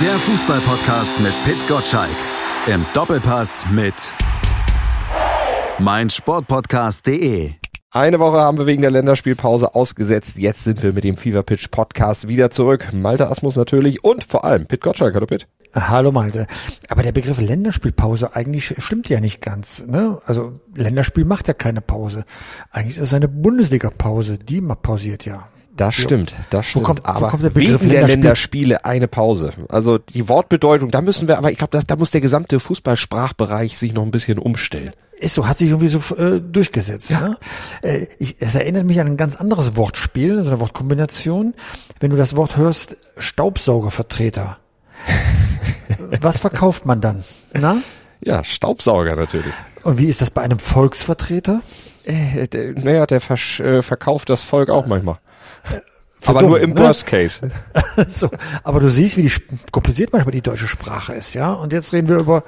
Der Fußballpodcast mit Pit Gottschalk. Im Doppelpass mit meinsportpodcast.de. Eine Woche haben wir wegen der Länderspielpause ausgesetzt. Jetzt sind wir mit dem Fever Pitch Podcast wieder zurück. Malte Asmus natürlich und vor allem Pit Gottschalk. Hallo Pit. Hallo Malte. Aber der Begriff Länderspielpause eigentlich stimmt ja nicht ganz. Ne? Also Länderspiel macht ja keine Pause. Eigentlich ist es eine Bundesliga-Pause. Die pausiert ja. Das stimmt, das stimmt. Wo kommt, aber wo kommt der Begriff wegen der Länderspiel? Länderspiele eine Pause. Also die Wortbedeutung, da müssen wir, aber ich glaube, da muss der gesamte Fußballsprachbereich sich noch ein bisschen umstellen. Ist so, hat sich irgendwie so äh, durchgesetzt. Ja. Ne? Äh, ich, es erinnert mich an ein ganz anderes Wortspiel, so eine Wortkombination. Wenn du das Wort hörst, Staubsaugervertreter. Was verkauft man dann? Na? Ja, Staubsauger natürlich. Und wie ist das bei einem Volksvertreter? Äh, der, naja, der äh, verkauft das Volk auch manchmal. Aber dumm, nur im ne? Worst Case. so, aber du siehst, wie die, kompliziert manchmal die deutsche Sprache ist, ja. Und jetzt reden wir über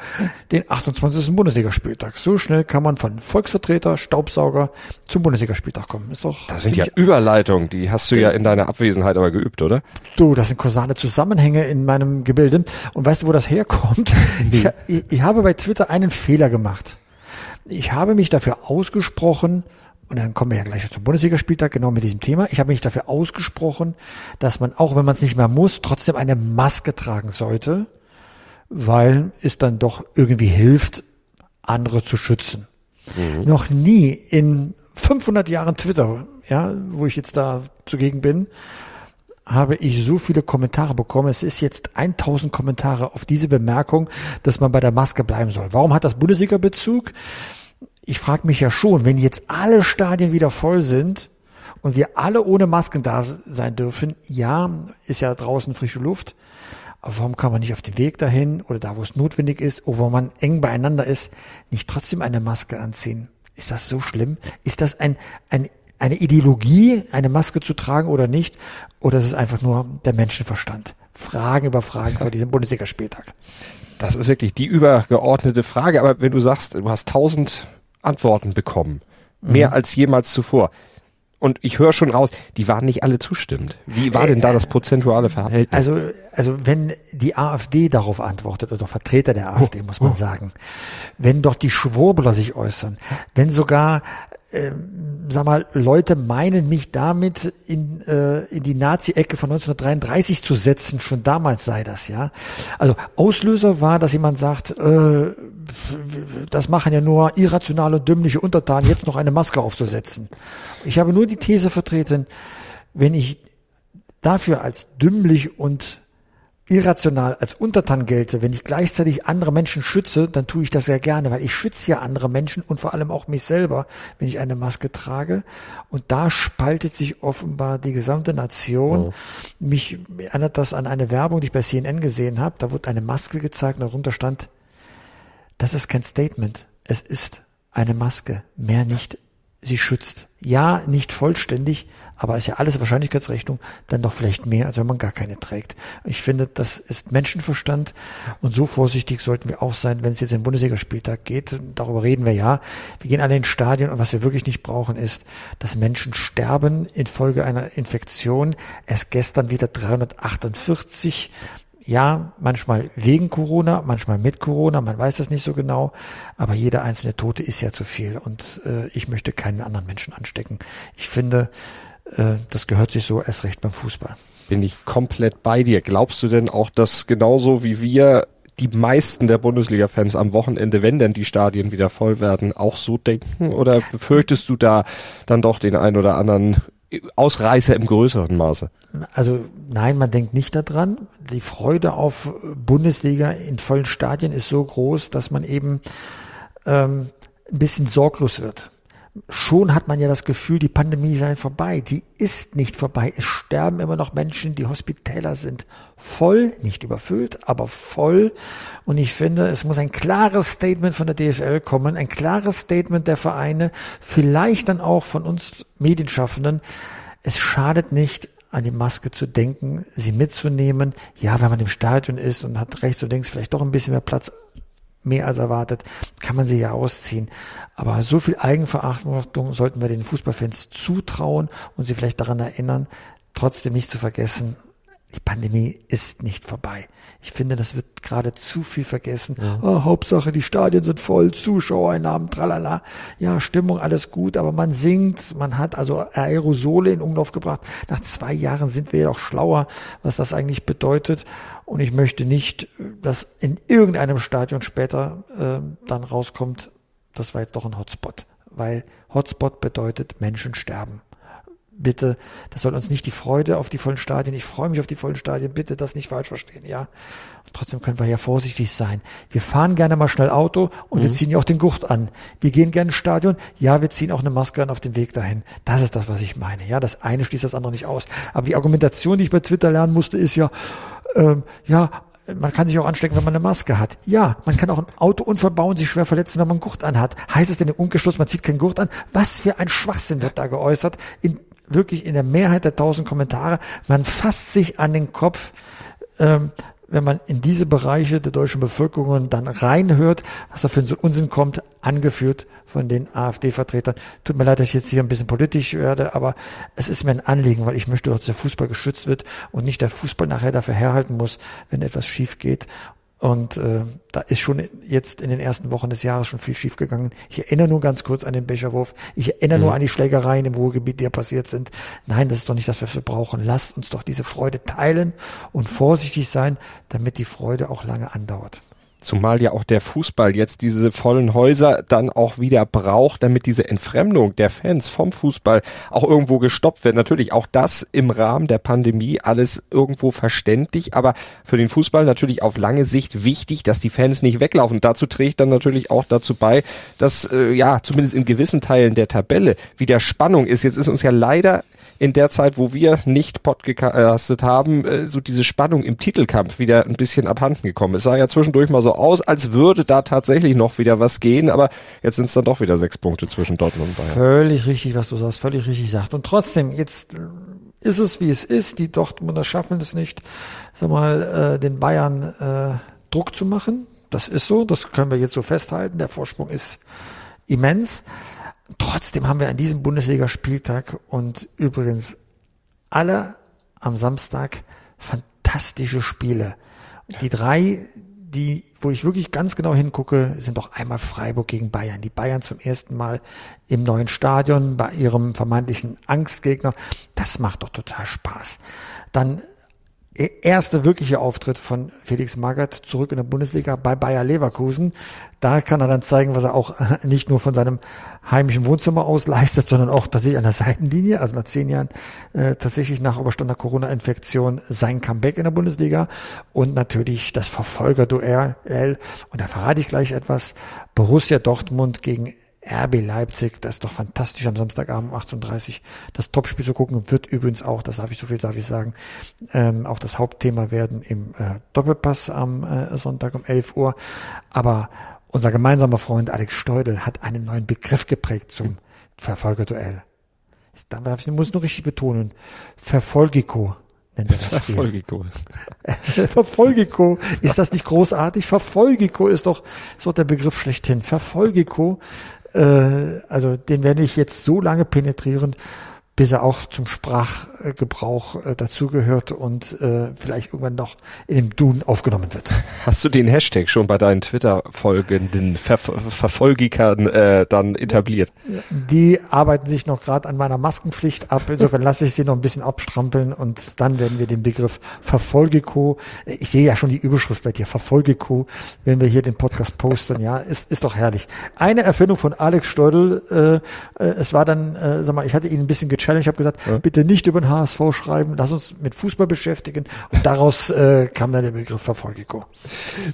den 28. Bundesligaspieltag. So schnell kann man von Volksvertreter, Staubsauger zum Bundesligaspieltag kommen. Ist doch Das sind ja Überleitungen, die hast du ja in deiner Abwesenheit aber geübt, oder? Du, das sind kausale Zusammenhänge in meinem Gebilde. Und weißt du, wo das herkommt? Ich, ich, ich habe bei Twitter einen Fehler gemacht. Ich habe mich dafür ausgesprochen, und dann kommen wir ja gleich zum Bundesligaspieltag, genau mit diesem Thema. Ich habe mich dafür ausgesprochen, dass man, auch wenn man es nicht mehr muss, trotzdem eine Maske tragen sollte, weil es dann doch irgendwie hilft, andere zu schützen. Noch nie in 500 Jahren Twitter, ja, wo ich jetzt da zugegen bin, habe ich so viele Kommentare bekommen. Es ist jetzt 1000 Kommentare auf diese Bemerkung, dass man bei der Maske bleiben soll. Warum hat das Bundesliga-Bezug? Ich frage mich ja schon, wenn jetzt alle Stadien wieder voll sind und wir alle ohne Masken da sein dürfen, ja, ist ja draußen frische Luft, aber warum kann man nicht auf dem Weg dahin oder da, wo es notwendig ist, oder wo man eng beieinander ist, nicht trotzdem eine Maske anziehen? Ist das so schlimm? Ist das ein, ein, eine Ideologie, eine Maske zu tragen oder nicht? Oder ist es einfach nur der Menschenverstand? Fragen über Fragen vor diesem Bundesligaspieltag. Das ist wirklich die übergeordnete Frage. Aber wenn du sagst, du hast tausend Antworten bekommen, mehr als jemals zuvor. Und ich höre schon raus, die waren nicht alle zustimmend. Wie war denn da das prozentuale Verhältnis? Also, also wenn die AfD darauf antwortet, oder Vertreter der AfD, muss man sagen, wenn doch die Schwurbler sich äußern, wenn sogar, ähm, sag mal, Leute meinen, mich damit in, äh, in die Nazi-Ecke von 1933 zu setzen, schon damals sei das, ja. Also Auslöser war, dass jemand sagt, äh, das machen ja nur irrationale und dümmliche Untertanen, jetzt noch eine Maske aufzusetzen. Ich habe nur die These vertreten, wenn ich dafür als dümmlich und irrational als Untertan gelte, wenn ich gleichzeitig andere Menschen schütze, dann tue ich das sehr gerne, weil ich schütze ja andere Menschen und vor allem auch mich selber, wenn ich eine Maske trage. Und da spaltet sich offenbar die gesamte Nation. Mich erinnert das an eine Werbung, die ich bei CNN gesehen habe. Da wurde eine Maske gezeigt und darunter stand, das ist kein Statement. Es ist eine Maske, mehr nicht. Sie schützt. Ja, nicht vollständig, aber ist ja alles Wahrscheinlichkeitsrechnung, dann doch vielleicht mehr, als wenn man gar keine trägt. Ich finde, das ist Menschenverstand und so vorsichtig sollten wir auch sein, wenn es jetzt den Bundesligaspieltag geht. Darüber reden wir ja. Wir gehen alle in Stadien und was wir wirklich nicht brauchen ist, dass Menschen sterben infolge einer Infektion. Erst gestern wieder 348 ja, manchmal wegen Corona, manchmal mit Corona, man weiß es nicht so genau, aber jeder einzelne Tote ist ja zu viel und äh, ich möchte keinen anderen Menschen anstecken. Ich finde, äh, das gehört sich so erst recht beim Fußball. Bin ich komplett bei dir. Glaubst du denn auch, dass genauso wie wir die meisten der Bundesliga-Fans am Wochenende, wenn denn die Stadien wieder voll werden, auch so denken? Oder befürchtest du da dann doch den ein oder anderen Ausreißer im größeren Maße? Also nein, man denkt nicht daran. Die Freude auf Bundesliga in vollen Stadien ist so groß, dass man eben ähm, ein bisschen sorglos wird. Schon hat man ja das Gefühl, die Pandemie sei vorbei. Die ist nicht vorbei. Es sterben immer noch Menschen, die Hospitäler sind voll, nicht überfüllt, aber voll. Und ich finde, es muss ein klares Statement von der DFL kommen, ein klares Statement der Vereine, vielleicht dann auch von uns Medienschaffenden. Es schadet nicht, an die Maske zu denken, sie mitzunehmen. Ja, wenn man im Stadion ist und hat rechts und links vielleicht doch ein bisschen mehr Platz, mehr als erwartet, kann man sie ja ausziehen. Aber so viel Eigenverachtung sollten wir den Fußballfans zutrauen und sie vielleicht daran erinnern, trotzdem nicht zu vergessen, die Pandemie ist nicht vorbei. Ich finde, das wird gerade zu viel vergessen. Ja. Oh, Hauptsache, die Stadien sind voll, Zuschauereinnahmen, tralala. Ja, Stimmung, alles gut, aber man singt, man hat also Aerosole in Umlauf gebracht. Nach zwei Jahren sind wir ja auch schlauer, was das eigentlich bedeutet. Und ich möchte nicht, dass in irgendeinem Stadion später äh, dann rauskommt, das war jetzt doch ein Hotspot. Weil Hotspot bedeutet Menschen sterben bitte, das soll uns nicht die Freude auf die vollen Stadien, ich freue mich auf die vollen Stadien, bitte das nicht falsch verstehen, ja. Und trotzdem können wir ja vorsichtig sein. Wir fahren gerne mal schnell Auto und mhm. wir ziehen ja auch den Gurt an. Wir gehen gerne ins Stadion, ja, wir ziehen auch eine Maske an auf dem Weg dahin. Das ist das, was ich meine, ja. Das eine schließt das andere nicht aus. Aber die Argumentation, die ich bei Twitter lernen musste, ist ja, ähm, ja, man kann sich auch anstecken, wenn man eine Maske hat. Ja, man kann auch ein Autounfall bauen, sich schwer verletzen, wenn man einen Gurt anhat. Heißt es denn im Umgeschluss, man zieht keinen Gurt an? Was für ein Schwachsinn wird da geäußert in wirklich in der Mehrheit der tausend Kommentare, man fasst sich an den Kopf, ähm, wenn man in diese Bereiche der deutschen Bevölkerung dann reinhört, was da für ein Unsinn kommt, angeführt von den AfD-Vertretern. Tut mir leid, dass ich jetzt hier ein bisschen politisch werde, aber es ist mir ein Anliegen, weil ich möchte, dass der Fußball geschützt wird und nicht der Fußball nachher dafür herhalten muss, wenn etwas schief geht. Und äh, da ist schon jetzt in den ersten Wochen des Jahres schon viel schiefgegangen. Ich erinnere nur ganz kurz an den Becherwurf. Ich erinnere mhm. nur an die Schlägereien im Ruhrgebiet, die ja passiert sind. Nein, das ist doch nicht das, was wir brauchen. Lasst uns doch diese Freude teilen und vorsichtig sein, damit die Freude auch lange andauert. Zumal ja auch der Fußball jetzt diese vollen Häuser dann auch wieder braucht, damit diese Entfremdung der Fans vom Fußball auch irgendwo gestoppt wird. Natürlich auch das im Rahmen der Pandemie alles irgendwo verständlich, aber für den Fußball natürlich auf lange Sicht wichtig, dass die Fans nicht weglaufen. Dazu trägt dann natürlich auch dazu bei, dass äh, ja zumindest in gewissen Teilen der Tabelle wieder Spannung ist. Jetzt ist uns ja leider in der Zeit, wo wir nicht podcastet haben, äh, so diese Spannung im Titelkampf wieder ein bisschen abhanden gekommen. Es sah ja zwischendurch mal so aus, als würde da tatsächlich noch wieder was gehen, aber jetzt sind es dann doch wieder sechs Punkte zwischen Dortmund und Bayern. Völlig richtig, was du sagst, völlig richtig sagt. Und trotzdem, jetzt ist es, wie es ist. Die Dortmunder schaffen es nicht, sag mal, äh, den Bayern äh, Druck zu machen. Das ist so, das können wir jetzt so festhalten. Der Vorsprung ist immens. Trotzdem haben wir an diesem Bundesligaspieltag und übrigens alle am Samstag fantastische Spiele. Die drei, die, wo ich wirklich ganz genau hingucke, sind doch einmal Freiburg gegen Bayern. Die Bayern zum ersten Mal im neuen Stadion bei ihrem vermeintlichen Angstgegner. Das macht doch total Spaß. Dann erste wirkliche Auftritt von Felix Magath zurück in der Bundesliga bei Bayer Leverkusen. Da kann er dann zeigen, was er auch nicht nur von seinem heimischen Wohnzimmer aus leistet, sondern auch tatsächlich an der Seitenlinie, also nach zehn Jahren äh, tatsächlich nach überstandener Corona-Infektion sein Comeback in der Bundesliga und natürlich das Verfolgerduell. Und da verrate ich gleich etwas. Borussia Dortmund gegen RB Leipzig, das ist doch fantastisch am Samstagabend um 18.30 das Topspiel zu gucken, wird übrigens auch, das darf ich so viel darf ich sagen, ähm, auch das Hauptthema werden im äh, Doppelpass am äh, Sonntag um 11 Uhr. Aber unser gemeinsamer Freund Alex Steudel hat einen neuen Begriff geprägt zum Verfolgerduell. Ich muss nur richtig betonen. Verfolgiko nennt er das Spiel. Verfolgiko. Verfolgiko. Ist das nicht großartig? Verfolgiko ist doch, doch der Begriff schlechthin. Verfolgiko äh, also den werde ich jetzt so lange penetrieren, bis er auch zum Sprachgebrauch äh, dazugehört und äh, vielleicht irgendwann noch in dem Duden aufgenommen wird. Hast du den Hashtag schon bei deinen Twitter-folgenden Ver Verfolgikern äh, dann etabliert? Die arbeiten sich noch gerade an meiner Maskenpflicht ab. Insofern lasse ich sie noch ein bisschen abstrampeln und dann werden wir den Begriff Verfolgeko, ich sehe ja schon die Überschrift bei dir, Verfolgeko, wenn wir hier den Podcast posten, ja, ist, ist doch herrlich. Eine Erfindung von Alex Steudel, äh, äh, es war dann, äh, sag mal, ich hatte ihn ein bisschen Challenge. Ich habe gesagt, ja. bitte nicht über den HSV schreiben, lass uns mit Fußball beschäftigen. Und daraus äh, kam dann der Begriff Verfolgiko.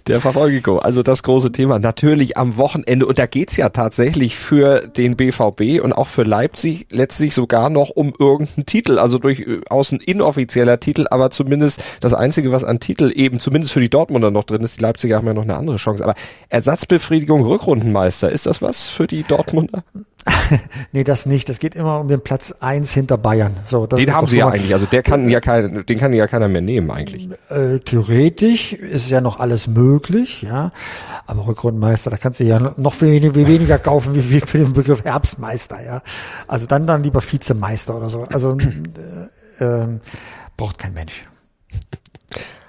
Der Verfolgiko, also das große Thema. Natürlich am Wochenende. Und da geht's ja tatsächlich für den BVB und auch für Leipzig letztlich sogar noch um irgendeinen Titel. Also durchaus ein inoffizieller Titel, aber zumindest das Einzige, was an Titel eben zumindest für die Dortmunder noch drin ist. Die Leipziger haben ja noch eine andere Chance. Aber Ersatzbefriedigung Rückrundenmeister, ist das was für die Dortmunder? nee, das nicht. Es geht immer um den Platz eins hinter Bayern. So, das den haben sie ja eigentlich. Also der kann ja kein, den kann ja keiner mehr nehmen eigentlich. Äh, theoretisch ist ja noch alles möglich, ja. Aber Rückrundenmeister, da kannst du ja noch viel, viel weniger kaufen wie, wie für den Begriff Herbstmeister, ja. Also dann dann lieber Vizemeister oder so. Also äh, äh, braucht kein Mensch.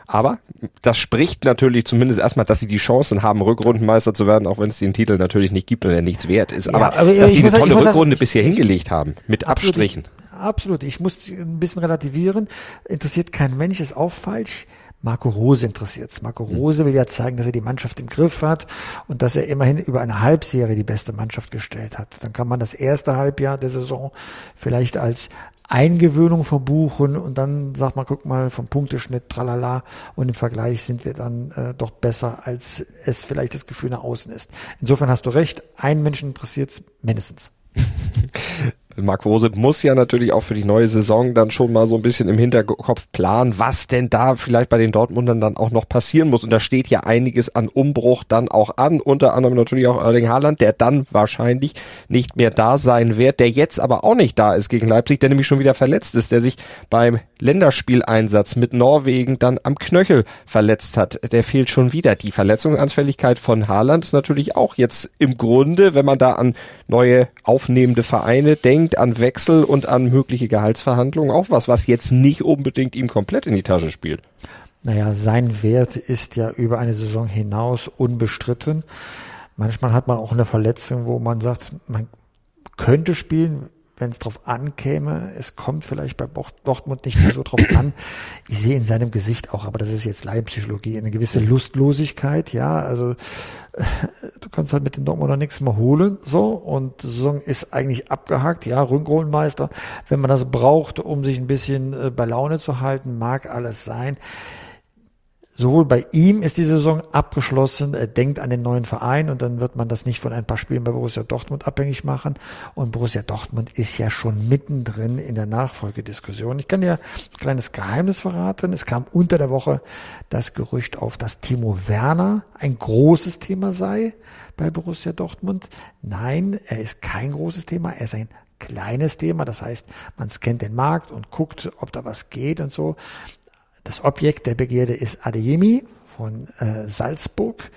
Aber das spricht natürlich zumindest erstmal, dass sie die Chancen haben, Rückrundenmeister zu werden, auch wenn es den Titel natürlich nicht gibt und er nichts wert ist. Ja, aber, aber, dass sie eine tolle Rückrunde bisher hingelegt haben, mit absolut, Abstrichen. Ich, absolut. Ich muss ein bisschen relativieren. Interessiert kein Mensch, ist auch falsch. Marco Rose interessiert's. Marco hm. Rose will ja zeigen, dass er die Mannschaft im Griff hat und dass er immerhin über eine Halbserie die beste Mannschaft gestellt hat. Dann kann man das erste Halbjahr der Saison vielleicht als Eingewöhnung verbuchen und dann sagt man, guck mal, vom Punkteschnitt, tralala, und im Vergleich sind wir dann äh, doch besser, als es vielleicht das Gefühl nach außen ist. Insofern hast du recht, einen Menschen interessiert's mindestens. Marc Rose muss ja natürlich auch für die neue Saison dann schon mal so ein bisschen im Hinterkopf planen, was denn da vielleicht bei den Dortmundern dann auch noch passieren muss. Und da steht ja einiges an Umbruch dann auch an, unter anderem natürlich auch Erling Haaland, der dann wahrscheinlich nicht mehr da sein wird, der jetzt aber auch nicht da ist gegen Leipzig, der nämlich schon wieder verletzt ist, der sich beim Länderspieleinsatz mit Norwegen dann am Knöchel verletzt hat. Der fehlt schon wieder. Die Verletzungsanfälligkeit von Haaland ist natürlich auch jetzt im Grunde, wenn man da an neue aufnehmende Vereine denkt, denkt an Wechsel und an mögliche Gehaltsverhandlungen auch was, was jetzt nicht unbedingt ihm komplett in die Tasche spielt. Naja, sein Wert ist ja über eine Saison hinaus unbestritten. Manchmal hat man auch eine Verletzung, wo man sagt, man könnte spielen, wenn es drauf ankäme. Es kommt vielleicht bei Dortmund nicht mehr so drauf an. Ich sehe in seinem Gesicht auch, aber das ist jetzt Leihpsychologie, eine gewisse Lustlosigkeit, ja. Also du kannst halt mit den Dortmunder nichts mehr holen, so. Und die Saison ist eigentlich abgehakt, ja, Rückrollenmeister. Wenn man das braucht, um sich ein bisschen äh, bei Laune zu halten, mag alles sein. Sowohl bei ihm ist die Saison abgeschlossen, er denkt an den neuen Verein und dann wird man das nicht von ein paar Spielen bei Borussia Dortmund abhängig machen. Und Borussia Dortmund ist ja schon mittendrin in der Nachfolgediskussion. Ich kann dir ein kleines Geheimnis verraten. Es kam unter der Woche das Gerücht auf, dass Timo Werner ein großes Thema sei bei Borussia Dortmund. Nein, er ist kein großes Thema, er ist ein kleines Thema. Das heißt, man scannt den Markt und guckt, ob da was geht und so. Das Objekt der Begierde ist Adeyemi von äh, Salzburg.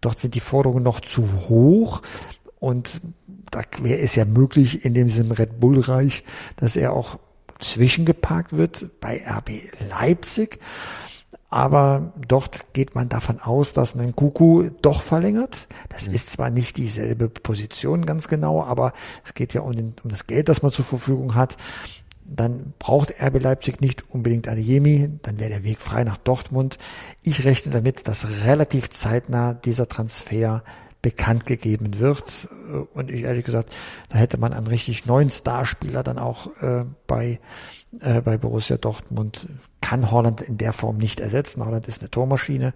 Dort sind die Forderungen noch zu hoch und da wäre es ja möglich in diesem Red Bull Reich, dass er auch zwischengeparkt wird bei RB Leipzig. Aber dort geht man davon aus, dass ein Kuku doch verlängert. Das mhm. ist zwar nicht dieselbe Position ganz genau, aber es geht ja um, den, um das Geld, das man zur Verfügung hat dann braucht RB Leipzig nicht unbedingt Adeyemi, dann wäre der Weg frei nach Dortmund. Ich rechne damit, dass relativ zeitnah dieser Transfer bekannt gegeben wird. Und ich ehrlich gesagt, da hätte man einen richtig neuen Starspieler dann auch äh, bei, äh, bei Borussia Dortmund. Kann Holland in der Form nicht ersetzen. Holland ist eine Tormaschine,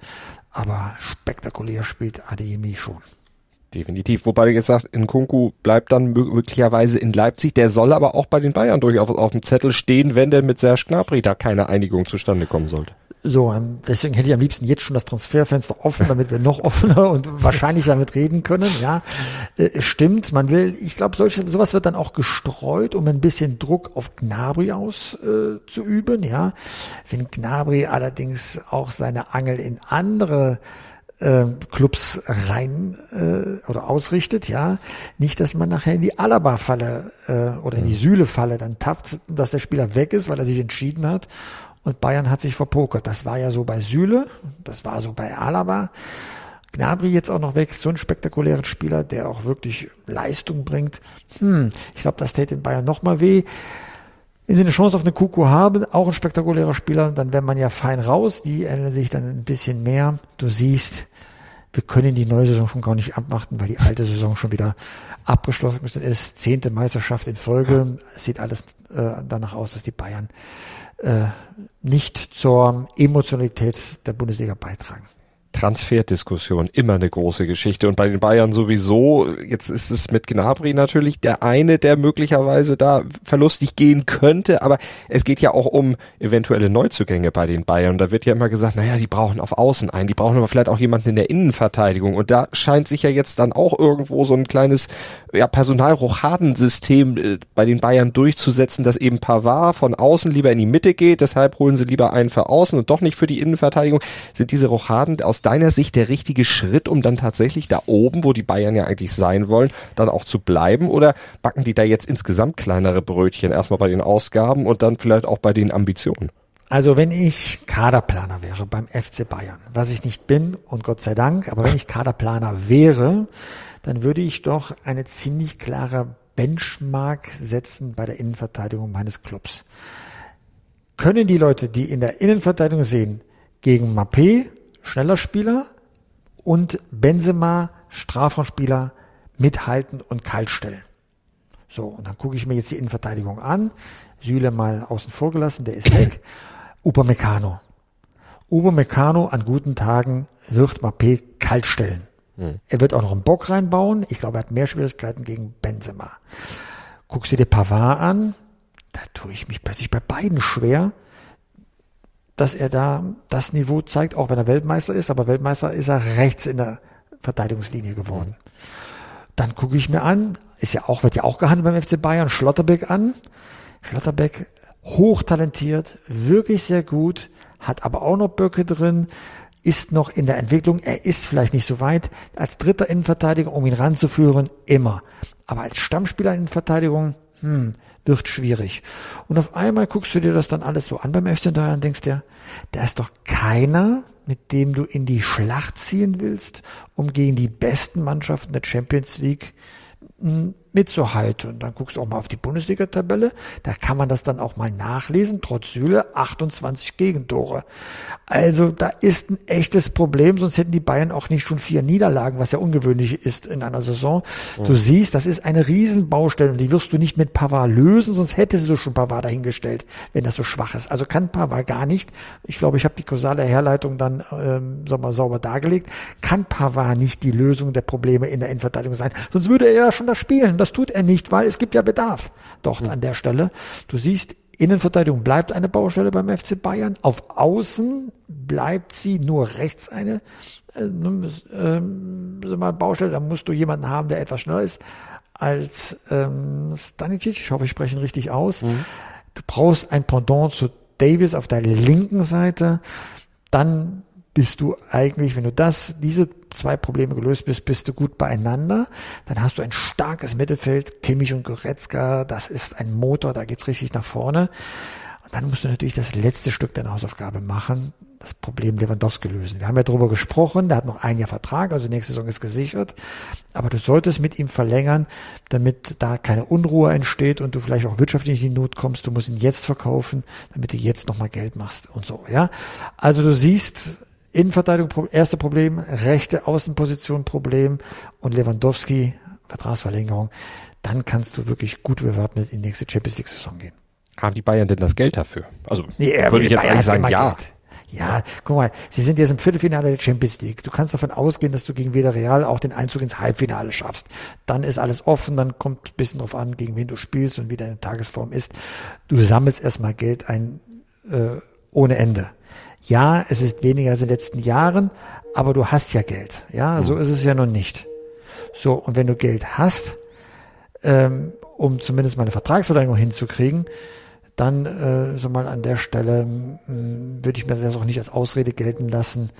aber spektakulär spielt Adeyemi schon. Definitiv. Wobei gesagt, Nkunku bleibt dann möglicherweise in Leipzig. Der soll aber auch bei den Bayern durchaus auf dem Zettel stehen, wenn denn mit Serge Gnabry da keine Einigung zustande kommen sollte. So, ähm, deswegen hätte ich am liebsten jetzt schon das Transferfenster offen, damit wir noch offener und wahrscheinlich damit reden können. Ja, äh, stimmt. Man will, ich glaube, solche, sowas wird dann auch gestreut, um ein bisschen Druck auf Gnabry auszuüben. Äh, ja, wenn Gnabry allerdings auch seine Angel in andere äh, Clubs rein äh, oder ausrichtet, ja. Nicht, dass man nachher in die Alaba-Falle äh, oder in die Sühle-Falle dann tappt, dass der Spieler weg ist, weil er sich entschieden hat. Und Bayern hat sich verpokert. Das war ja so bei Sühle, das war so bei Alaba. Gnabry jetzt auch noch weg, so ein spektakulärer Spieler, der auch wirklich Leistung bringt. Hm, ich glaube, das täte in Bayern nochmal weh. Wenn sie eine Chance auf eine Kuku haben, auch ein spektakulärer Spieler, dann wäre man ja fein raus. Die ändern sich dann ein bisschen mehr. Du siehst, wir können die neue Saison schon gar nicht abwarten, weil die alte Saison schon wieder abgeschlossen ist. Zehnte Meisterschaft in Folge. Es sieht alles äh, danach aus, dass die Bayern äh, nicht zur Emotionalität der Bundesliga beitragen. Transferdiskussion immer eine große Geschichte und bei den Bayern sowieso. Jetzt ist es mit Gnabry natürlich der eine, der möglicherweise da verlustig gehen könnte, aber es geht ja auch um eventuelle Neuzugänge bei den Bayern. Da wird ja immer gesagt, naja, die brauchen auf Außen einen, die brauchen aber vielleicht auch jemanden in der Innenverteidigung und da scheint sich ja jetzt dann auch irgendwo so ein kleines ja, Personalrochadensystem äh, bei den Bayern durchzusetzen, dass eben Pavard von außen lieber in die Mitte geht, deshalb holen sie lieber einen für außen und doch nicht für die Innenverteidigung. Sind diese Rochaden aus deiner Sicht der richtige Schritt, um dann tatsächlich da oben, wo die Bayern ja eigentlich sein wollen, dann auch zu bleiben? Oder backen die da jetzt insgesamt kleinere Brötchen erstmal bei den Ausgaben und dann vielleicht auch bei den Ambitionen? Also wenn ich Kaderplaner wäre beim FC Bayern, was ich nicht bin und Gott sei Dank, aber wenn ich Kaderplaner wäre, dann würde ich doch eine ziemlich klare Benchmark setzen bei der Innenverteidigung meines Clubs. Können die Leute, die in der Innenverteidigung sehen, gegen Mappé, schneller Spieler, und Benzema, Strafraumspieler, mithalten und kaltstellen? So, und dann gucke ich mir jetzt die Innenverteidigung an. Süle mal außen vor gelassen, der ist weg. Upamecano. Upamecano an guten Tagen wird Mappé kalt stellen. Hm. Er wird auch noch einen Bock reinbauen. Ich glaube, er hat mehr Schwierigkeiten gegen Benzema. Guckst du dir Pavard an, da tue ich mich plötzlich bei beiden schwer, dass er da das Niveau zeigt, auch wenn er Weltmeister ist, aber Weltmeister ist er rechts in der Verteidigungslinie geworden. Dann gucke ich mir an, ist ja auch, wird ja auch gehandelt beim FC Bayern, Schlotterbeck an. Schlotterbeck hochtalentiert, wirklich sehr gut, hat aber auch noch Böcke drin, ist noch in der Entwicklung, er ist vielleicht nicht so weit als dritter Innenverteidiger, um ihn ranzuführen, immer. Aber als Stammspieler in Verteidigung, hm, wird schwierig. Und auf einmal guckst du dir das dann alles so an beim FC Bayern und denkst dir, da ist doch keiner, mit dem du in die Schlacht ziehen willst, um gegen die besten Mannschaften der Champions League mitzuhalten. Und dann guckst du auch mal auf die Bundesliga-Tabelle. Da kann man das dann auch mal nachlesen. Trotz Süle 28 Gegentore. Also da ist ein echtes Problem. Sonst hätten die Bayern auch nicht schon vier Niederlagen, was ja ungewöhnlich ist in einer Saison. Du mhm. siehst, das ist eine Riesenbaustelle und die wirst du nicht mit Pavard lösen, sonst hättest du schon Pavard dahingestellt, wenn das so schwach ist. Also kann Pavard gar nicht. Ich glaube, ich habe die kausale Herleitung dann ähm, sag mal, sauber dargelegt. Kann Pavard nicht die Lösung der Probleme in der Innenverteidigung sein? Sonst würde er ja schon das spielen. Das tut er nicht, weil es gibt ja Bedarf dort mhm. an der Stelle. Du siehst, Innenverteidigung bleibt eine Baustelle beim FC Bayern. Auf Außen bleibt sie nur rechts eine äh, äh, mal Baustelle. Da musst du jemanden haben, der etwas schneller ist als ähm, Stanicic. Ich hoffe, ich spreche ihn richtig aus. Mhm. Du brauchst ein Pendant zu Davis auf der linken Seite. Dann bist du eigentlich, wenn du das, diese zwei Probleme gelöst bist, bist du gut beieinander. Dann hast du ein starkes Mittelfeld, Kimmich und Goretzka, das ist ein Motor, da geht's richtig nach vorne. Und dann musst du natürlich das letzte Stück deiner Hausaufgabe machen, das Problem Lewandowski lösen. Wir haben ja darüber gesprochen, der hat noch ein Jahr Vertrag, also nächste Saison ist gesichert. Aber du solltest mit ihm verlängern, damit da keine Unruhe entsteht und du vielleicht auch wirtschaftlich in die Not kommst. Du musst ihn jetzt verkaufen, damit du jetzt nochmal Geld machst und so, ja. Also du siehst, Innenverteidigung, erste Problem, rechte Außenposition Problem und Lewandowski, Vertragsverlängerung, dann kannst du wirklich gut bewappnet in die nächste Champions League Saison gehen. Haben die Bayern denn das Geld dafür? Also nee, würde ich jetzt Bayern eigentlich sagen, ja. Geld. Ja, guck mal, sie sind jetzt im Viertelfinale der Champions League. Du kannst davon ausgehen, dass du gegen Villarreal auch den Einzug ins Halbfinale schaffst. Dann ist alles offen, dann kommt ein bisschen drauf an, gegen wen du spielst und wie deine Tagesform ist. Du sammelst erstmal Geld ein äh, ohne Ende. Ja, es ist weniger als in den letzten Jahren, aber du hast ja Geld. Ja, so mhm. ist es ja noch nicht. So, und wenn du Geld hast, ähm, um zumindest mal eine Vertragsverlängerung hinzukriegen, dann äh, so mal an der Stelle äh, würde ich mir das auch nicht als Ausrede gelten lassen,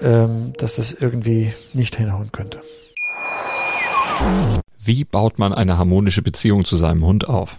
ähm, dass das irgendwie nicht hinhauen könnte. Wie baut man eine harmonische Beziehung zu seinem Hund auf?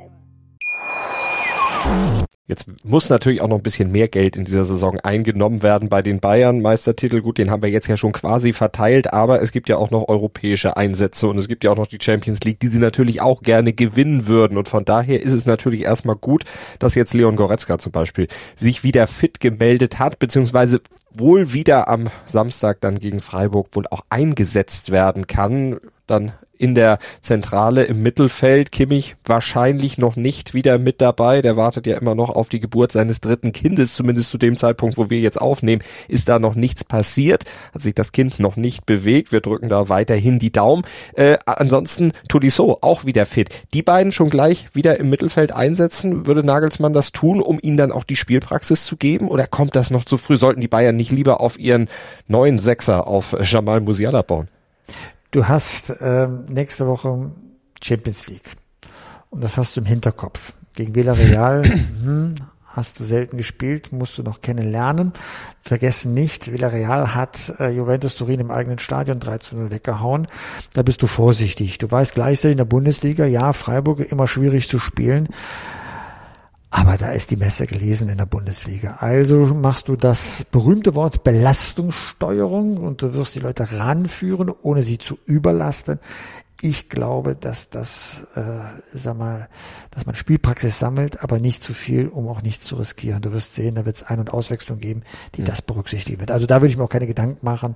Jetzt muss natürlich auch noch ein bisschen mehr Geld in dieser Saison eingenommen werden bei den Bayern. Meistertitel, gut, den haben wir jetzt ja schon quasi verteilt, aber es gibt ja auch noch europäische Einsätze und es gibt ja auch noch die Champions League, die sie natürlich auch gerne gewinnen würden. Und von daher ist es natürlich erstmal gut, dass jetzt Leon Goretzka zum Beispiel sich wieder fit gemeldet hat, beziehungsweise wohl wieder am Samstag dann gegen Freiburg wohl auch eingesetzt werden kann. Dann in der Zentrale im Mittelfeld. Kimmich wahrscheinlich noch nicht wieder mit dabei. Der wartet ja immer noch auf die Geburt seines dritten Kindes. Zumindest zu dem Zeitpunkt, wo wir jetzt aufnehmen, ist da noch nichts passiert. Hat sich das Kind noch nicht bewegt. Wir drücken da weiterhin die Daumen. Äh, ansonsten Tolisso auch wieder fit. Die beiden schon gleich wieder im Mittelfeld einsetzen. Würde Nagelsmann das tun, um ihnen dann auch die Spielpraxis zu geben? Oder kommt das noch zu früh? Sollten die Bayern nicht lieber auf ihren neuen Sechser auf Jamal Musiala bauen? Du hast ähm, nächste Woche Champions League. Und das hast du im Hinterkopf. Gegen Villarreal hm, hast du selten gespielt, musst du noch kennenlernen. Vergessen nicht, Villarreal hat äh, Juventus Turin im eigenen Stadion 3 zu 0 weggehauen. Da bist du vorsichtig. Du weißt gleichzeitig in der Bundesliga, ja, Freiburg immer schwierig zu spielen. Aber da ist die Messe gelesen in der Bundesliga. Also machst du das berühmte Wort Belastungssteuerung und du wirst die Leute ranführen, ohne sie zu überlasten ich glaube, dass das, äh, sag mal, dass man Spielpraxis sammelt, aber nicht zu viel, um auch nichts zu riskieren. Du wirst sehen, da wird es Ein- und Auswechslung geben, die mhm. das berücksichtigen wird. Also da würde ich mir auch keine Gedanken machen.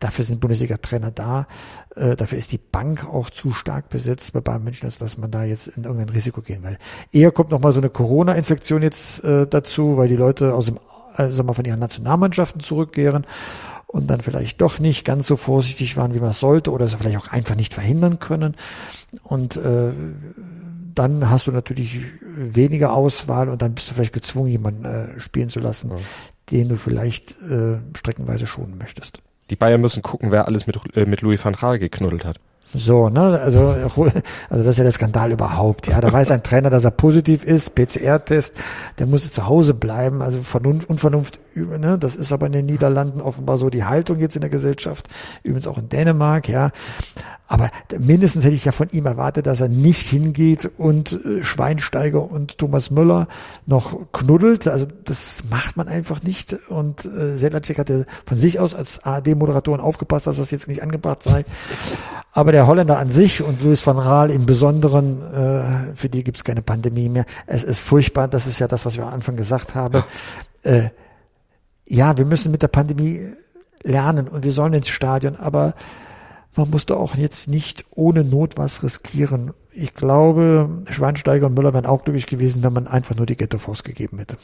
Dafür sind Bundesliga-Trainer da. Äh, dafür ist die Bank auch zu stark besetzt bei Bayern München, als dass man da jetzt in irgendein Risiko gehen will. Eher kommt noch mal so eine Corona-Infektion jetzt äh, dazu, weil die Leute aus dem, äh, sag mal, von ihren Nationalmannschaften zurückkehren und dann vielleicht doch nicht ganz so vorsichtig waren, wie man es sollte oder es vielleicht auch einfach nicht verhindern können. Und äh, dann hast du natürlich weniger Auswahl und dann bist du vielleicht gezwungen, jemanden äh, spielen zu lassen, ja. den du vielleicht äh, streckenweise schonen möchtest. Die Bayern müssen gucken, wer alles mit, äh, mit Louis van Gaal geknuddelt hat. So, ne, also, also das ist ja der Skandal überhaupt. Ja, da weiß ein Trainer, dass er positiv ist, PCR-Test, der muss zu Hause bleiben. Also Vernunft, Unvernunft, ne, das ist aber in den Niederlanden offenbar so die Haltung jetzt in der Gesellschaft, übrigens auch in Dänemark, ja. Aber mindestens hätte ich ja von ihm erwartet, dass er nicht hingeht und äh, Schweinsteiger und Thomas Müller noch knuddelt. Also das macht man einfach nicht. Und äh, Sedlacek hatte von sich aus als ARD-Moderatoren aufgepasst, dass das jetzt nicht angebracht sei. Aber der Holländer an sich und Louis van Raal im Besonderen, äh, für die gibt es keine Pandemie mehr. Es ist furchtbar. Das ist ja das, was ich am Anfang gesagt habe. Äh, ja, wir müssen mit der Pandemie lernen und wir sollen ins Stadion, aber man musste auch jetzt nicht ohne Not was riskieren. Ich glaube, Schweinsteiger und Müller wären auch glücklich gewesen, wenn man einfach nur die Ghetto-Faust gegeben hätte.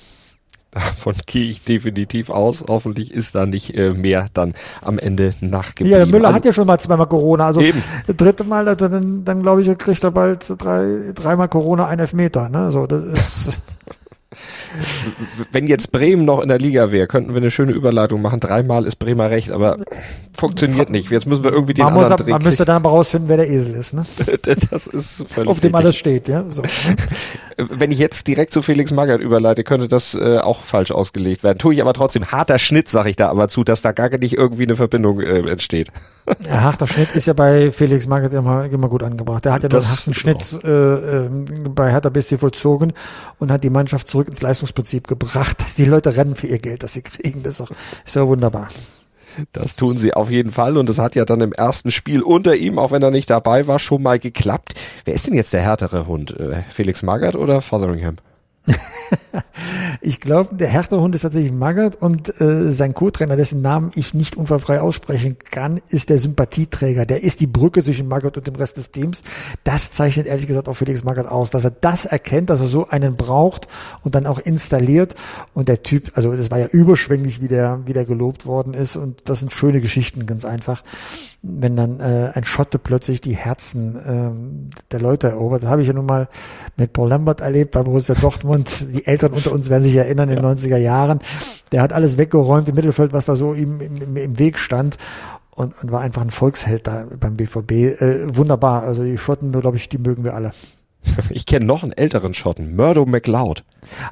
Davon gehe ich definitiv aus. Hoffentlich ist da nicht äh, mehr dann am Ende nachgeblieben. Ja, Müller also, hat ja schon mal zweimal Corona. Also eben. das dritte Mal, dann, dann glaube ich, kriegt er bald drei, dreimal Corona, ein Elfmeter. Ne? So, das ist Wenn jetzt Bremen noch in der Liga wäre, könnten wir eine schöne Überleitung machen. Dreimal ist Bremer recht, aber funktioniert nicht. Jetzt müssen wir irgendwie den man anderen muss, Man müsste dann aber rausfinden, wer der Esel ist. Ne? das ist völlig Auf dem alles steht, ja. So. Wenn ich jetzt direkt zu Felix Magath überleite, könnte das äh, auch falsch ausgelegt werden. Tue ich aber trotzdem. Harter Schnitt, sage ich da aber zu, dass da gar nicht irgendwie eine Verbindung äh, entsteht. Ja, harter Schnitt ist ja bei Felix Magath immer, immer gut angebracht. Der hat ja das einen harten Schnitt äh, äh, bei Hertha BSC vollzogen und hat die Mannschaft zurück ins Leistungsprinzip gebracht, dass die Leute rennen für ihr Geld, das sie kriegen. Das ist doch, ist doch wunderbar. Das tun sie auf jeden Fall und das hat ja dann im ersten Spiel unter ihm, auch wenn er nicht dabei war, schon mal geklappt. Wer ist denn jetzt der härtere Hund? Äh, Felix Magath oder Fotheringham? ich glaube, der Härtehund ist tatsächlich Magath und äh, sein Co-Trainer, dessen Namen ich nicht unfallfrei aussprechen kann, ist der Sympathieträger. Der ist die Brücke zwischen Magath und dem Rest des Teams. Das zeichnet ehrlich gesagt auch Felix Magath aus, dass er das erkennt, dass er so einen braucht und dann auch installiert. Und der Typ, also das war ja überschwänglich, wie der, wie der gelobt worden ist. Und das sind schöne Geschichten, ganz einfach wenn dann äh, ein Schotte plötzlich die Herzen ähm, der Leute erobert. Das habe ich ja nun mal mit Paul Lambert erlebt bei Borussia Dortmund. Die Eltern unter uns werden sich erinnern in den 90er Jahren. Der hat alles weggeräumt im Mittelfeld, was da so ihm im, im Weg stand. Und, und war einfach ein Volksheld da beim BVB. Äh, wunderbar. Also die Schotten, glaube ich, die mögen wir alle. Ich kenne noch einen älteren Schotten, Murdo McLeod.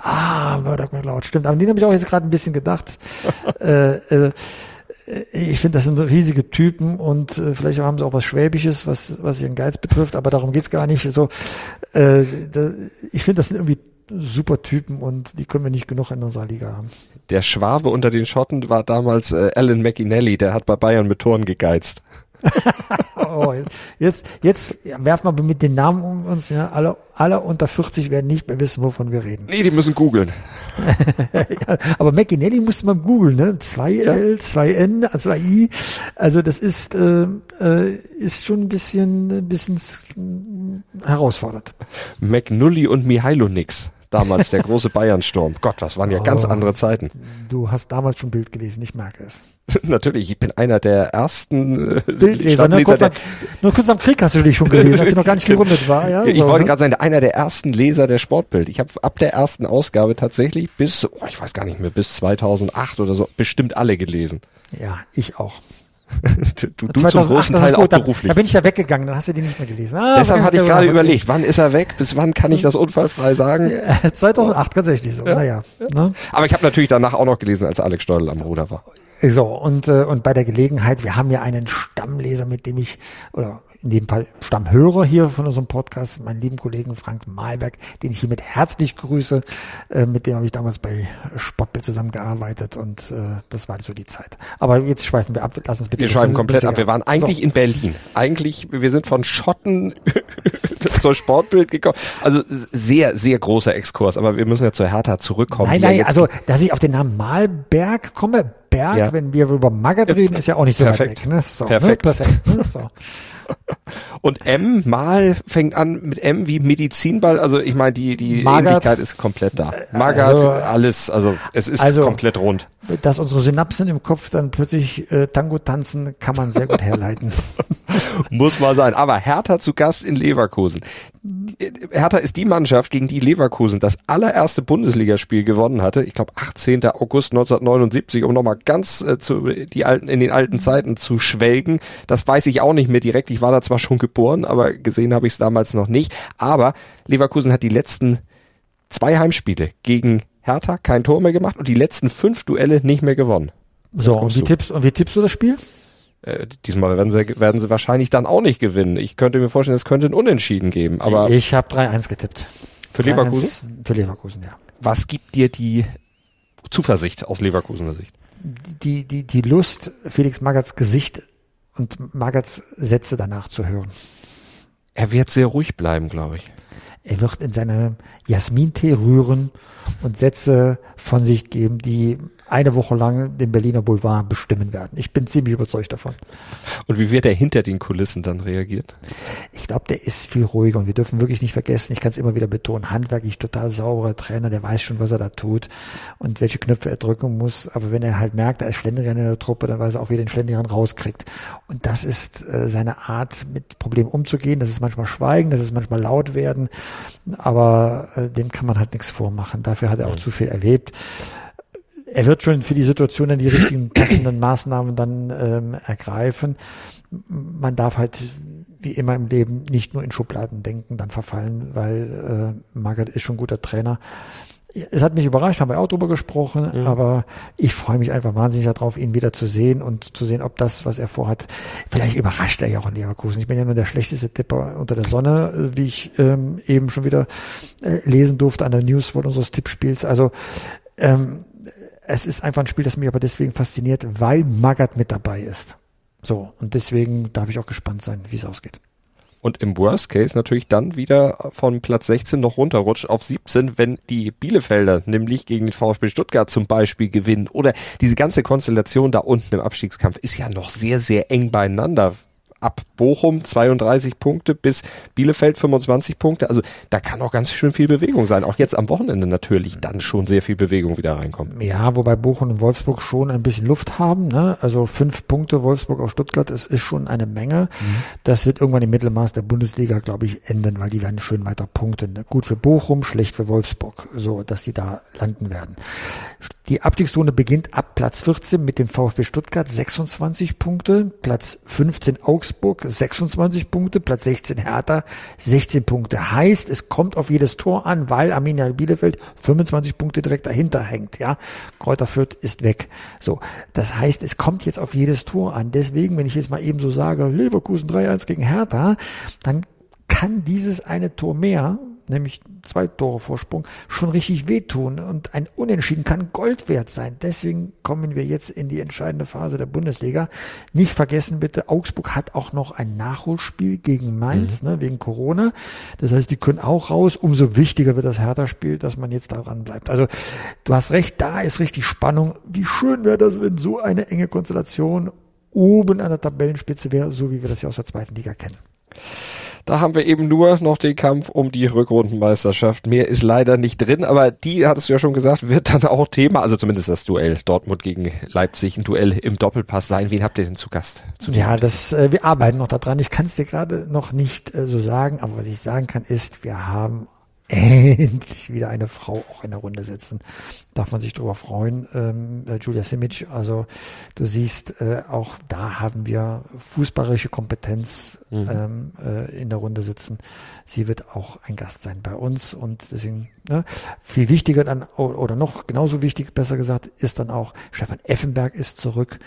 Ah, Murdo McLeod, stimmt. Aber den habe ich auch jetzt gerade ein bisschen gedacht. äh, äh, ich finde, das sind riesige Typen und äh, vielleicht haben sie auch was Schwäbisches, was, was ihren Geiz betrifft, aber darum geht's gar nicht. So, äh, da, ich finde, das sind irgendwie super Typen und die können wir nicht genug in unserer Liga haben. Der Schwabe unter den Schotten war damals äh, Alan McInally, der hat bei Bayern mit Toren gegeizt. oh, jetzt, jetzt werfen wir mit den Namen um uns. Ja, alle, alle unter 40 werden nicht mehr wissen, wovon wir reden. Nee, die müssen googeln. ja, aber McInally musste man googeln, ne? 2L, 2N, 2I. Also das ist, äh, äh, ist schon ein bisschen, ein bisschen herausfordernd. McNully und Mihailo nix damals, der große Bayernsturm. Gott, das waren ja oh, ganz andere Zeiten. Du hast damals schon Bild gelesen, ich merke es. Natürlich, ich bin einer der ersten äh, Bildleser. Ne? Kurz am, nur kurz am Krieg hast du dich schon gelesen, als du noch gar nicht gerundet war. Ja, ich so, wollte ne? gerade sagen, einer der ersten Leser der Sportbild. Ich habe ab der ersten Ausgabe tatsächlich bis, oh, ich weiß gar nicht mehr, bis 2008 oder so, bestimmt alle gelesen. Ja, ich auch. Du, du zum 2008, großen das Teil ist auch gut. Da, beruflich. da bin ich ja weggegangen, dann hast du die nicht mehr gelesen. Ah, Deshalb hatte ich gerade überlegt, wann ist er weg? Bis wann kann ich das unfallfrei sagen? erzählen. 2008 tatsächlich so. Naja. Ne? Aber ich habe natürlich danach auch noch gelesen, als Alex Steudel am Ruder war. So, und, äh, und bei der Gelegenheit, wir haben ja einen Stammleser, mit dem ich, oder in dem Fall Stammhörer hier von unserem Podcast, meinen lieben Kollegen Frank Malberg, den ich hiermit herzlich grüße. Äh, mit dem habe ich damals bei Sportbild zusammengearbeitet und äh, das war so die Zeit. Aber jetzt schweifen wir ab. Lass uns bitte. Wir schweifen komplett ab. Wir waren eigentlich So. in Berlin. Eigentlich, wir sind von Schotten zur Sportbild gekommen. Also sehr, sehr großer Exkurs. Aber wir müssen ja zur Hertha zurückkommen. Nein, nein, also, dass ich auf den Namen Malberg komme, Berg, Ja. wenn wir über Magath reden, ist ja auch nicht so Perfekt. weit weg. Ne? So, Perfekt. Ne? Perfekt. Ne? So. Und M mal fängt an mit M wie Medizinball. Also ich meine, die, die Magath. Ähnlichkeit ist komplett da. Magath, also- alles, also es ist Also- komplett rund. Dass unsere Synapsen im Kopf dann plötzlich äh, Tango tanzen, kann man sehr gut herleiten. Muss mal sein. Aber Hertha zu Gast in Leverkusen. Hertha ist die Mannschaft, gegen die Leverkusen das allererste Bundesligaspiel gewonnen hatte. Ich glaube 18. August 1979, um nochmal ganz äh, zu, die alten, in den alten Zeiten zu schwelgen. Das weiß ich auch nicht mehr direkt. Ich war da zwar schon geboren, aber gesehen habe ich es damals noch nicht. Aber Leverkusen hat die letzten zwei Heimspiele gegen Hertha kein Tor mehr gemacht und die letzten fünf Duelle nicht mehr gewonnen. So, und wie du. tippst, und wie tippst du das Spiel? Äh, diesmal werden sie, werden sie wahrscheinlich dann auch nicht gewinnen. Ich könnte mir vorstellen, es könnte ein Unentschieden geben. Aber ich habe 3-1 getippt. für 3-1 Leverkusen, Für Leverkusen, ja. was gibt dir die Zuversicht aus Leverkusener Sicht? Die, die, die Lust, Felix Magaths Gesicht und Magaths Sätze danach zu hören. Er wird sehr ruhig bleiben, glaube ich. Er wird in seine Jasmintee rühren und Sätze von sich geben, die eine Woche lang den Berliner Boulevard bestimmen werden. Ich bin ziemlich überzeugt davon. Und wie wird er hinter den Kulissen dann reagieren? Ich glaube, der ist viel ruhiger und wir dürfen wirklich nicht vergessen, ich kann es immer wieder betonen, handwerklich total sauberer Trainer, der weiß schon, was er da tut und welche Knöpfe er drücken muss. Aber wenn er halt merkt, da ist Schlendrian in der Truppe, dann weiß er auch, wie er den Schlendrian rauskriegt. Und das ist äh, seine Art, mit Problemen umzugehen. Das ist manchmal Schweigen, das ist manchmal laut werden, aber äh, dem kann man halt nichts vormachen. Dafür hat er auch zu viel erlebt er wird schon für die Situation dann die richtigen passenden Maßnahmen dann ähm, ergreifen. Man darf halt wie immer im Leben nicht nur in Schubladen denken, dann verfallen, weil äh, Magath ist schon ein guter Trainer. Es hat mich überrascht, haben wir auch drüber gesprochen, Mhm. aber ich freue mich einfach wahnsinnig darauf, ihn wieder zu sehen und zu sehen, ob das, was er vorhat, vielleicht überrascht er ja auch in Leverkusen. Ich bin ja nur der schlechteste Tipper unter der Sonne, wie ich ähm, eben schon wieder äh, lesen durfte an der Newswall unseres Tippspiels. Also ähm, es ist einfach ein Spiel, das mich aber deswegen fasziniert, weil Magath mit dabei ist. So, und deswegen darf ich auch gespannt sein, wie es ausgeht. Und im Worst Case natürlich dann wieder von Platz 16 noch runterrutscht auf 17, wenn die Bielefelder nämlich gegen den VfB Stuttgart zum Beispiel gewinnen. Oder diese ganze Konstellation da unten im Abstiegskampf ist ja noch sehr, sehr eng beieinander. Ab Bochum 32 Punkte bis Bielefeld 25 Punkte. Also da kann auch ganz schön viel Bewegung sein. Auch jetzt am Wochenende natürlich dann schon sehr viel Bewegung wieder reinkommen. Ja, wobei Bochum und Wolfsburg schon ein bisschen Luft haben. Ne? Also fünf Punkte Wolfsburg auf Stuttgart, das ist schon eine Menge. Das wird irgendwann im Mittelmaß der Bundesliga, glaube ich, enden, weil die werden schön weiter punkten. Ne? Gut für Bochum, schlecht für Wolfsburg, so dass die da landen werden. Die Abstiegszone beginnt ab Platz 14 mit dem VfB Stuttgart 26 Punkte, Platz 15 Augsburg 26 Punkte, Platz 16 Hertha 16 Punkte. Heißt, es kommt auf jedes Tor an, weil Arminia Bielefeld 25 Punkte direkt dahinter hängt. Ja, Kräuter Fürth ist weg. So, das heißt, es kommt jetzt auf jedes Tor an. Deswegen, wenn ich jetzt mal eben so sage, Leverkusen 3-1 gegen Hertha, dann kann dieses eine Tor mehr, nämlich zwei Tore Vorsprung, schon richtig wehtun. Und ein Unentschieden kann Gold wert sein. Deswegen kommen wir jetzt in die entscheidende Phase der Bundesliga. Nicht vergessen bitte, Augsburg hat auch noch ein Nachholspiel gegen Mainz, ne, wegen Corona. Das heißt, die können auch raus. Umso wichtiger wird das Hertha-Spiel, dass man jetzt daran bleibt. Also du hast recht, da ist richtig Spannung. Wie schön wäre das, wenn so eine enge Konstellation oben an der Tabellenspitze wäre, so wie wir das ja aus der zweiten Liga kennen. Da haben wir eben nur noch den Kampf um die Rückrundenmeisterschaft. Mehr ist leider nicht drin, aber die, hattest du ja schon gesagt, wird dann auch Thema, also zumindest das Duell Dortmund gegen Leipzig, ein Duell im Doppelpass sein. Wen habt ihr denn zu Gast? Zu Ja, das, äh, wir arbeiten noch daran. Ich kann es dir gerade noch nicht äh, so sagen, aber was ich sagen kann ist, wir haben endlich wieder eine Frau auch in der Runde sitzen. Darf man sich drüber freuen. Ähm, äh, Julia Simic, also du siehst, äh, auch da haben wir fußballerische Kompetenz mhm. ähm, äh, in der Runde sitzen. Sie wird auch ein Gast sein bei uns und deswegen ne, viel wichtiger dann oder noch genauso wichtig, besser gesagt, ist dann auch Stefan Effenberg ist zurück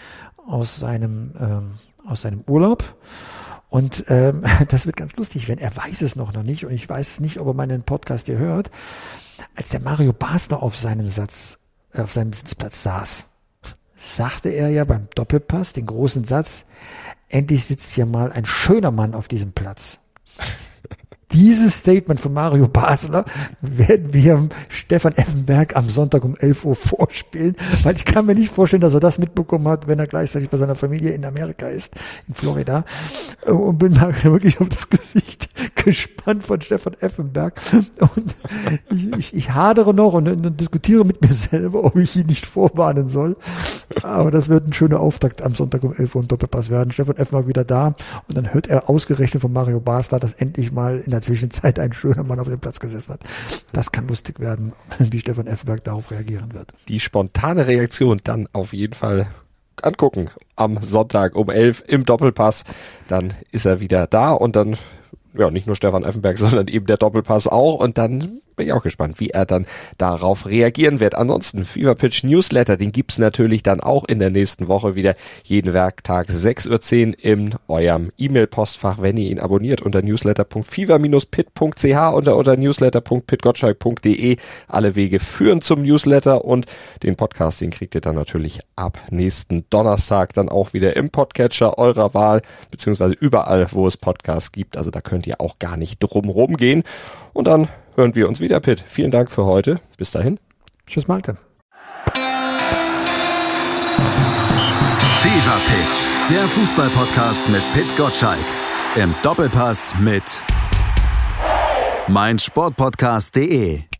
aus seinem ähm, aus seinem Urlaub und ähm, das wird ganz lustig, wenn er weiß es noch noch nicht und ich weiß nicht, ob er meinen Podcast hier hört. Als der Mario Basler auf seinem Satz, äh, auf seinem Sitzplatz saß, sagte er ja beim Doppelpass den großen Satz, endlich sitzt hier mal ein schöner Mann auf diesem Platz dieses Statement von Mario Basler werden wir Stefan Effenberg am Sonntag um 11 Uhr vorspielen, weil ich kann mir nicht vorstellen, dass er das mitbekommen hat, wenn er gleichzeitig bei seiner Familie in Amerika ist, in Florida. Und bin mal wirklich auf das Gesicht gespannt von Stefan Effenberg. Und ich, ich, ich hadere noch und, und diskutiere mit mir selber, ob ich ihn nicht vorwarnen soll. Aber das wird ein schöner Auftakt am Sonntag um 11 Uhr im Doppelpass werden. Stefan Effenberg wieder da und dann hört er ausgerechnet von Mario Basler, dass endlich mal in der Zwischenzeit ein schöner Mann auf dem Platz gesessen hat. Das kann lustig werden, wie Stefan Effenberg darauf reagieren wird. Die spontane Reaktion dann auf jeden Fall angucken am Sonntag um 11 im Doppelpass. Dann ist er wieder da und dann ja, nicht nur Stefan Effenberg, sondern eben der Doppelpass auch. Und dann bin ich auch gespannt, wie er dann darauf reagieren wird. Ansonsten, Fever Pitch Newsletter, den gibt's natürlich dann auch in der nächsten Woche wieder jeden Werktag 6.10 Uhr in eurem E-Mail-Postfach, wenn ihr ihn abonniert unter newsletter.fever-pit.ch oder unter newsletter.pitgottschalk.de. Alle Wege führen zum Newsletter und den Podcast, den kriegt ihr dann natürlich ab nächsten Donnerstag dann auch wieder im Podcatcher eurer Wahl, beziehungsweise überall, wo es Podcasts gibt. Also da könnt ihr auch gar nicht drum gehen. Und dann hören wir uns wieder, Pitt. Vielen Dank für heute. Bis dahin. Tschüss, Malte. Fever Pitch, der Fußballpodcast mit Pitt Gottschalk. Im Doppelpass mit meinsportpodcast.de.